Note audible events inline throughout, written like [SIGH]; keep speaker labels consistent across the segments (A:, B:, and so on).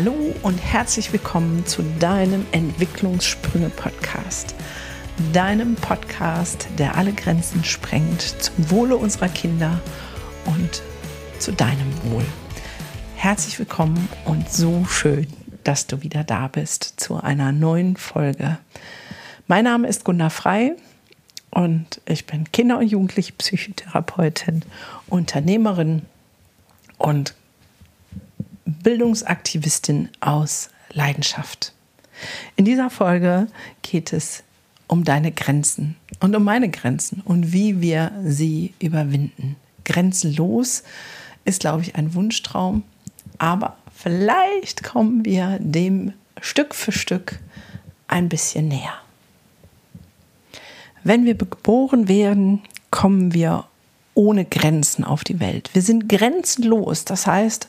A: Hallo und herzlich willkommen zu deinem Entwicklungssprünge-Podcast. Deinem Podcast, der alle Grenzen sprengt zum Wohle unserer Kinder und zu deinem Wohl. Herzlich willkommen und so schön, dass du wieder da bist zu einer neuen Folge. Mein Name ist Gunda Frei und ich bin Kinder- und Jugendliche Psychotherapeutin, Unternehmerin und Bildungsaktivistin aus Leidenschaft. In dieser Folge geht es um deine Grenzen und um meine Grenzen und wie wir sie überwinden. Grenzenlos ist, glaube ich, ein Wunschtraum, aber vielleicht kommen wir dem Stück für Stück ein bisschen näher. Wenn wir geboren werden, kommen wir ohne Grenzen auf die Welt. Wir sind grenzenlos. Das heißt,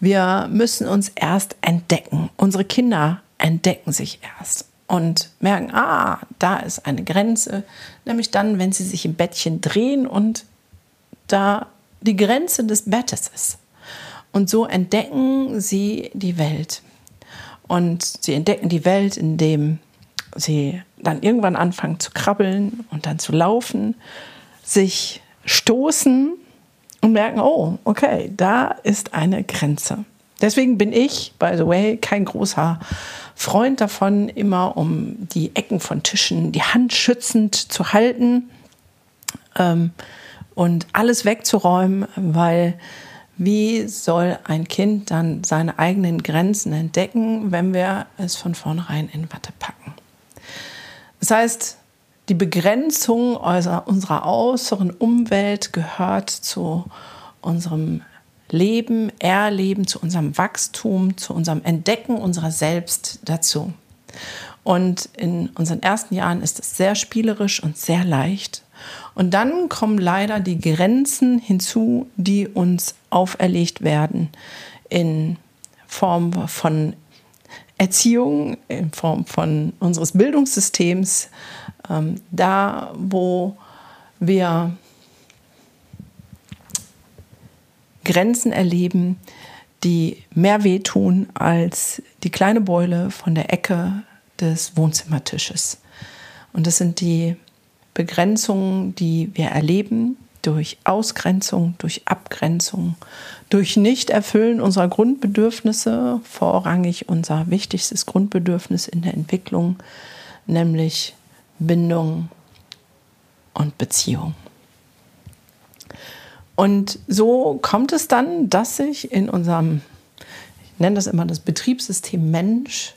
A: wir müssen uns erst entdecken. Unsere Kinder entdecken sich erst und merken, ah, da ist eine Grenze, nämlich dann, wenn sie sich im Bettchen drehen und da die Grenze des Bettes ist. Und so entdecken sie die Welt. Und sie entdecken die Welt, indem sie dann irgendwann anfangen zu krabbeln und dann zu laufen, sich stoßen und merken, oh, okay, da ist eine Grenze. Deswegen bin ich, by the way, kein großer Freund davon, immer um die Ecken von Tischen die Hand schützend zu halten ähm, und alles wegzuräumen, weil wie soll ein Kind dann seine eigenen Grenzen entdecken, wenn wir es von vornherein in Watte packen? Das heißt, die Begrenzung unserer äußeren Umwelt gehört zu unserem Leben, Erleben, zu unserem Wachstum, zu unserem Entdecken unserer selbst dazu. Und in unseren ersten Jahren ist es sehr spielerisch und sehr leicht. Und dann kommen leider die Grenzen hinzu, die uns auferlegt werden in Form von Erziehung, in Form von unseres Bildungssystems, ähm, da, wo wir Grenzen erleben, die mehr wehtun als die kleine Beule von der Ecke des Wohnzimmertisches. Und das sind die Begrenzungen, die wir erleben durch Ausgrenzung, durch Abgrenzung, durch Nichterfüllen unserer Grundbedürfnisse, vorrangig unser wichtigstes Grundbedürfnis in der Entwicklung, nämlich Bindung und Beziehung. Und so kommt es dann, dass sich in unserem, ich nenne das immer das Betriebssystem Mensch,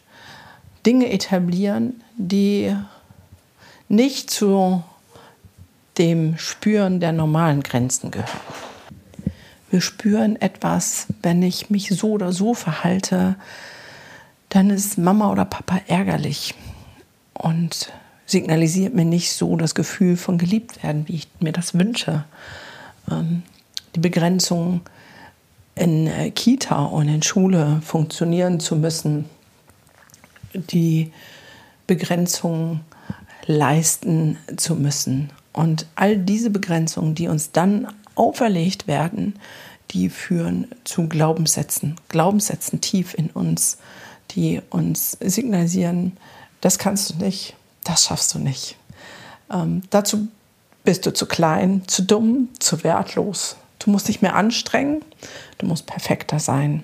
A: Dinge etablieren, die nicht zu dem Spüren der normalen Grenzen gehören. Wir spüren etwas, wenn ich mich so oder so verhalte, dann ist Mama oder Papa ärgerlich. Und signalisiert mir nicht so das Gefühl von geliebt werden, wie ich mir das wünsche. Ähm, die Begrenzung in äh, Kita und in Schule funktionieren zu müssen, die Begrenzung leisten zu müssen. Und all diese Begrenzungen, die uns dann auferlegt werden, die führen zu Glaubenssätzen, Glaubenssätzen tief in uns, die uns signalisieren, das kannst du nicht, das schaffst du nicht. Ähm, dazu bist du zu klein, zu dumm, zu wertlos. Du musst dich mehr anstrengen, du musst perfekter sein.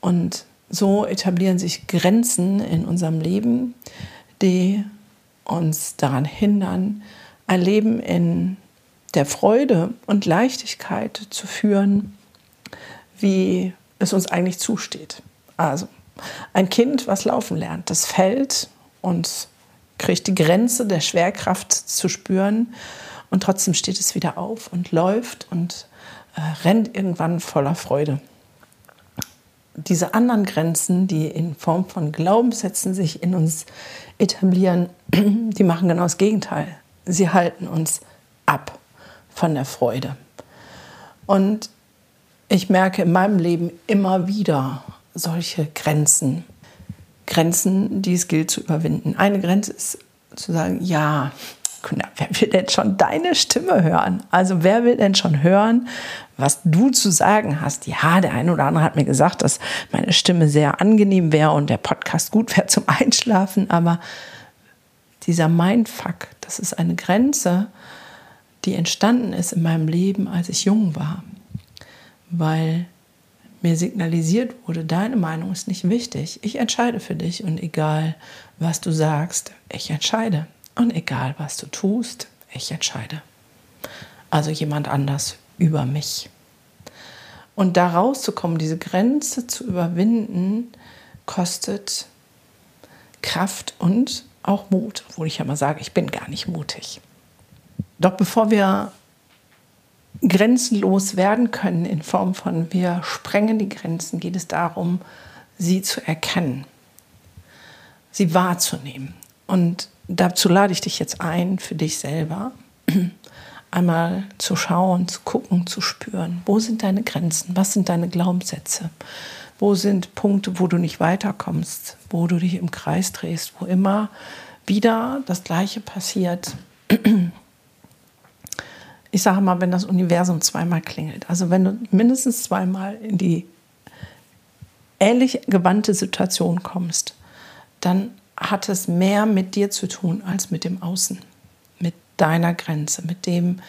A: Und so etablieren sich Grenzen in unserem Leben, die uns daran hindern, ein Leben in der Freude und Leichtigkeit zu führen, wie es uns eigentlich zusteht. Also ein Kind, was laufen lernt, das fällt und kriegt die Grenze der Schwerkraft zu spüren und trotzdem steht es wieder auf und läuft und äh, rennt irgendwann voller Freude. Diese anderen Grenzen, die in Form von Glaubenssätzen sich in uns etablieren, [CLEARS THROAT] die machen genau das Gegenteil. Sie halten uns ab von der Freude. Und ich merke in meinem Leben immer wieder solche Grenzen. Grenzen, die es gilt zu überwinden. Eine Grenze ist zu sagen, ja, wer will denn schon deine Stimme hören? Also wer will denn schon hören, was du zu sagen hast? Ja, der eine oder andere hat mir gesagt, dass meine Stimme sehr angenehm wäre und der Podcast gut wäre zum Einschlafen, aber dieser Mindfuck, das ist eine Grenze, die entstanden ist in meinem Leben, als ich jung war, weil mir signalisiert wurde, deine Meinung ist nicht wichtig. Ich entscheide für dich und egal, was du sagst, ich entscheide. Und egal, was du tust, ich entscheide. Also jemand anders über mich. Und da rauszukommen, diese Grenze zu überwinden, kostet Kraft und auch Mut, obwohl ich ja mal sage, ich bin gar nicht mutig. Doch bevor wir grenzenlos werden können in Form von wir sprengen die Grenzen, geht es darum, sie zu erkennen, sie wahrzunehmen. Und dazu lade ich dich jetzt ein, für dich selber [CLEARS THROAT] einmal zu schauen, zu gucken, zu spüren, wo sind deine Grenzen, was sind deine Glaubenssätze, wo sind Punkte, wo du nicht weiterkommst, wo du dich im Kreis drehst, wo immer wieder das Gleiche passiert. [CLEARS THROAT] Ich sage mal, wenn das Universum zweimal klingelt, also wenn du mindestens zweimal in die ähnlich gewandte Situation kommst, dann hat es mehr mit dir zu tun als mit dem Außen, mit deiner Grenze, mit dem,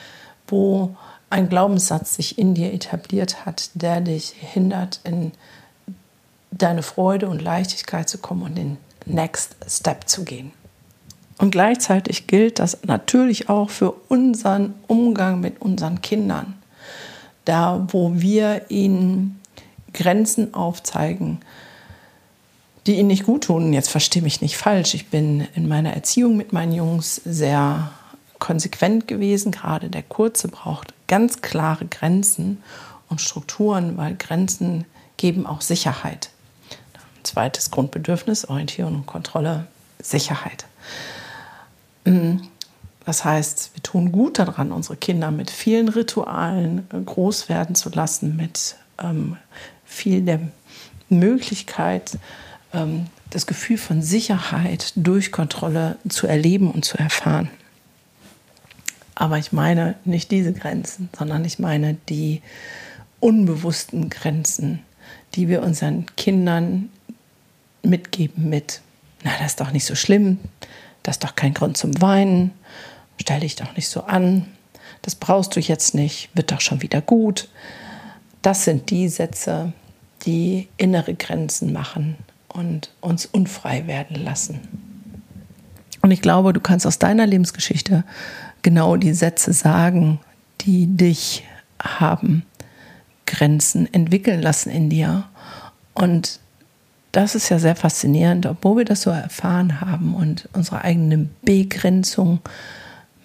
A: wo ein Glaubenssatz sich in dir etabliert hat, der dich hindert, in deine Freude und Leichtigkeit zu kommen und den Next Step zu gehen. Und gleichzeitig gilt das natürlich auch für unseren Umgang mit unseren Kindern. Da, wo wir ihnen Grenzen aufzeigen, die ihnen nicht gut tun. Jetzt verstehe mich nicht falsch. Ich bin in meiner Erziehung mit meinen Jungs sehr konsequent gewesen. Gerade der Kurze braucht ganz klare Grenzen und Strukturen, weil Grenzen geben auch Sicherheit. Ein zweites Grundbedürfnis, Orientierung und Kontrolle, Sicherheit. Mm, das heißt, wir tun gut daran, unsere Kinder mit vielen Ritualen groß werden zu lassen, mit ähm, viel der Möglichkeit, ähm, das Gefühl von Sicherheit durch Kontrolle zu erleben und zu erfahren. Aber ich meine nicht diese Grenzen, sondern ich meine die unbewussten Grenzen, die wir unseren Kindern mitgeben mit, na, das ist doch nicht so schlimm, das ist doch kein Grund zum Weinen, stell dich doch nicht so an, das brauchst du jetzt nicht, wird doch schon wieder gut. Das sind die Sätze, die innere Grenzen machen und uns unfrei werden lassen. Und ich glaube, du kannst aus deiner Lebensgeschichte genau die Sätze sagen, die dich haben Grenzen entwickeln lassen in dir. Und das ist ja sehr faszinierend, obwohl wir das so erfahren haben und unsere eigene Begrenzung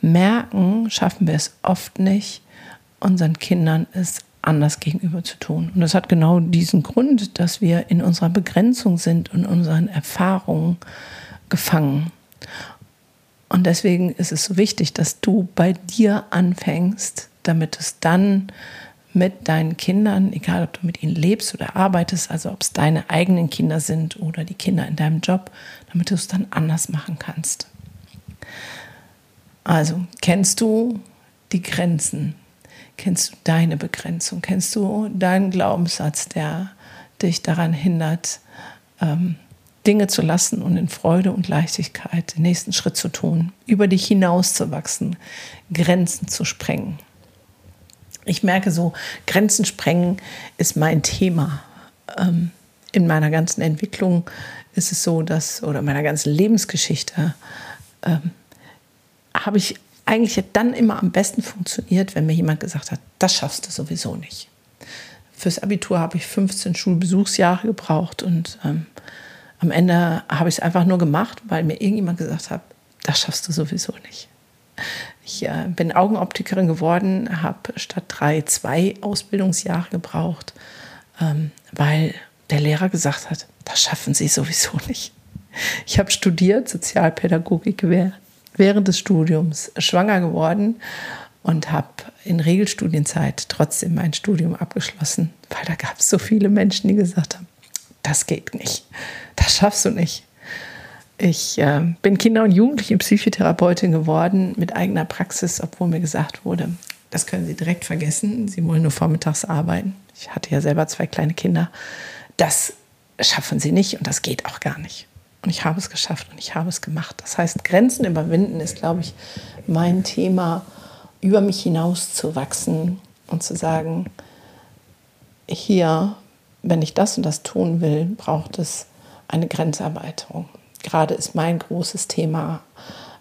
A: merken, schaffen wir es oft nicht, unseren Kindern es anders gegenüber zu tun. Und das hat genau diesen Grund, dass wir in unserer Begrenzung sind und unseren Erfahrungen gefangen. Und deswegen ist es so wichtig, dass du bei dir anfängst, damit es dann mit deinen Kindern, egal ob du mit ihnen lebst oder arbeitest, also ob es deine eigenen Kinder sind oder die Kinder in deinem Job, damit du es dann anders machen kannst. Also kennst du die Grenzen Kennst du deine Begrenzung? Kennst du deinen Glaubenssatz, der dich daran hindert, ähm, Dinge zu lassen und in Freude und Leichtigkeit den nächsten Schritt zu tun, über dich hinauszuwachsen, Grenzen zu sprengen? Ich merke so, Grenzen sprengen ist mein Thema. Ähm, in meiner ganzen Entwicklung ist es so, dass, oder meiner ganzen Lebensgeschichte, ähm, habe ich eigentlich dann immer am besten funktioniert, wenn mir jemand gesagt hat, das schaffst du sowieso nicht. Fürs Abitur habe ich 15 Schulbesuchsjahre gebraucht und ähm, am Ende habe ich es einfach nur gemacht, weil mir irgendjemand gesagt hat, das schaffst du sowieso nicht. Ich äh, bin Augenoptikerin geworden, habe statt drei zwei Ausbildungsjahre gebraucht, ähm, weil der Lehrer gesagt hat, das schaffen Sie sowieso nicht. Ich habe studiert, Sozialpädagogik während des Studiums schwanger geworden und habe in Regelstudienzeit trotzdem mein Studium abgeschlossen, weil da gab es so viele Menschen, die gesagt haben, das geht nicht, das schaffst du nicht. Ich äh, bin Kinder- und Jugendliche-Psychotherapeutin geworden mit eigener Praxis, obwohl mir gesagt wurde, das können Sie direkt vergessen. Sie wollen nur vormittags arbeiten. Ich hatte ja selber zwei kleine Kinder. Das schaffen Sie nicht und das geht auch gar nicht. Und ich habe es geschafft und ich habe es gemacht. Das heißt, Grenzen überwinden ist, glaube ich, mein Thema, über mich hinaus zu wachsen und zu sagen, hier, wenn ich das und das tun will, braucht es eine Grenzerweiterung. Gerade ist mein großes Thema,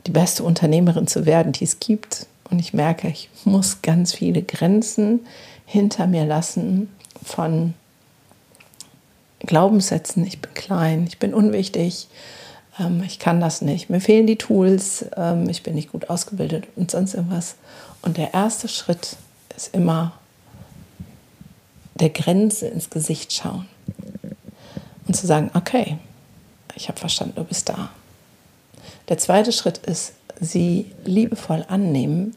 A: die beste Unternehmerin zu werden, die es gibt. Und ich merke, ich muss ganz viele Grenzen hinter mir lassen von Glaubenssätzen, ich bin klein, ich bin unwichtig, ähm, ich kann das nicht, mir fehlen die Tools, ähm, ich bin nicht gut ausgebildet und sonst irgendwas. Und der erste Schritt ist immer der Grenze ins Gesicht schauen und zu sagen, okay, ich habe verstanden, du bist da. Der zweite Schritt ist, sie liebevoll annehmen,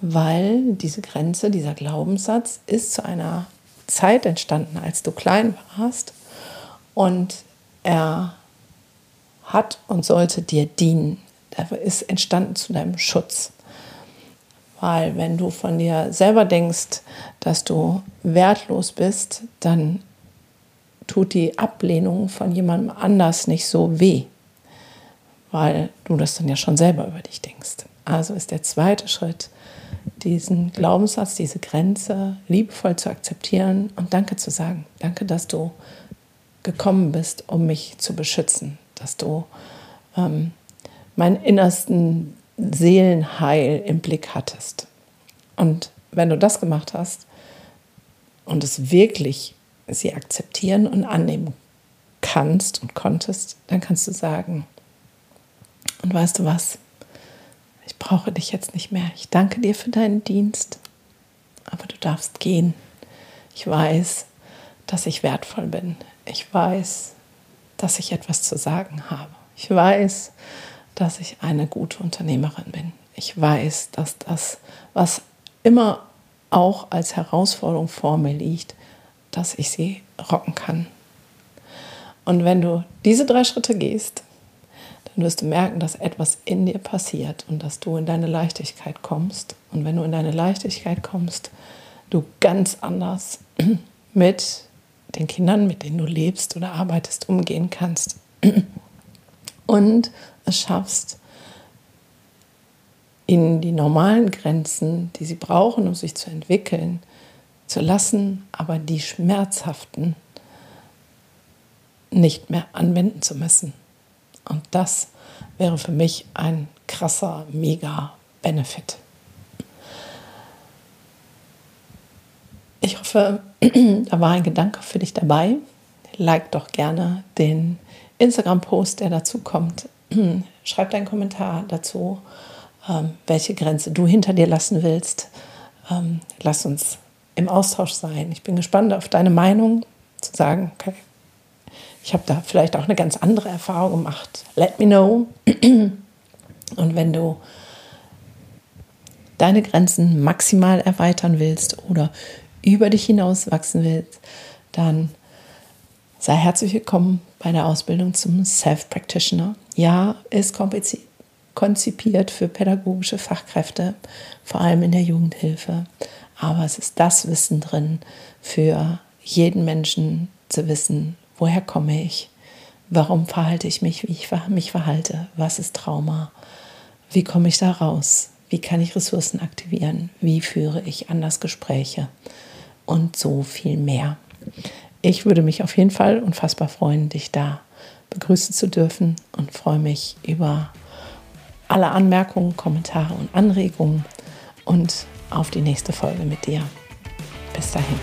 A: weil diese Grenze, dieser Glaubenssatz ist zu einer Zeit entstanden, als du klein warst und er hat und sollte dir dienen. Er ist entstanden zu deinem Schutz. Weil wenn du von dir selber denkst, dass du wertlos bist, dann tut die Ablehnung von jemandem anders nicht so weh, weil du das dann ja schon selber über dich denkst. Also ist der zweite Schritt, diesen Glaubenssatz, diese Grenze liebevoll zu akzeptieren und Danke zu sagen. Danke, dass du gekommen bist, um mich zu beschützen, dass du ähm, meinen innersten Seelenheil im Blick hattest. Und wenn du das gemacht hast und es wirklich sie akzeptieren und annehmen kannst und konntest, dann kannst du sagen, und weißt du was, ich brauche dich jetzt nicht mehr. Ich danke dir für deinen Dienst, aber du darfst gehen. Ich weiß, dass ich wertvoll bin. Ich weiß, dass ich etwas zu sagen habe. Ich weiß, dass ich eine gute Unternehmerin bin. Ich weiß, dass das, was immer auch als Herausforderung vor mir liegt, dass ich sie rocken kann. Und wenn du diese drei Schritte gehst, dann wirst du merken, dass etwas in dir passiert und dass du in deine Leichtigkeit kommst. Und wenn du in deine Leichtigkeit kommst, du ganz anders [CLEARS THROAT] mit den Kindern, mit denen du lebst oder arbeitest, umgehen kannst. [CLEARS THROAT] Und es schaffst, in die normalen Grenzen, die sie brauchen, um sich zu entwickeln, zu lassen, aber die schmerzhaften nicht mehr anwenden zu müssen. Und das wäre für mich ein krasser, mega Benefit. Ich hoffe, [CLEARS THROAT] da war ein Gedanke für dich dabei. Like doch gerne den Instagram-Post, der dazu kommt. [CLEARS THROAT] Schreib deinen Kommentar dazu, ähm, welche Grenze du hinter dir lassen willst. Ähm, lass uns im Austausch sein. Ich bin gespannt auf deine Meinung, zu sagen, okay, ich habe da vielleicht auch eine ganz andere Erfahrung gemacht. Let me know. [CLEARS THROAT] Und wenn du deine Grenzen maximal erweitern willst oder über dich hinaus wachsen willst, dann sei herzlich willkommen bei der Ausbildung zum Self-Practitioner. Ja, ist konzipiert für pädagogische Fachkräfte, vor allem in der Jugendhilfe. Aber es ist das Wissen drin für jeden Menschen zu wissen, woher komme ich, warum verhalte ich mich, wie ich mich verhalte, was ist Trauma, wie komme ich da raus, wie kann ich Ressourcen aktivieren, wie führe ich anders Gespräche? Und so viel mehr. Ich würde mich auf jeden Fall unfassbar freuen, dich da begrüßen zu dürfen und freue mich über alle Anmerkungen, Kommentare und Anregungen. Und auf die nächste Folge mit dir. Bis dahin.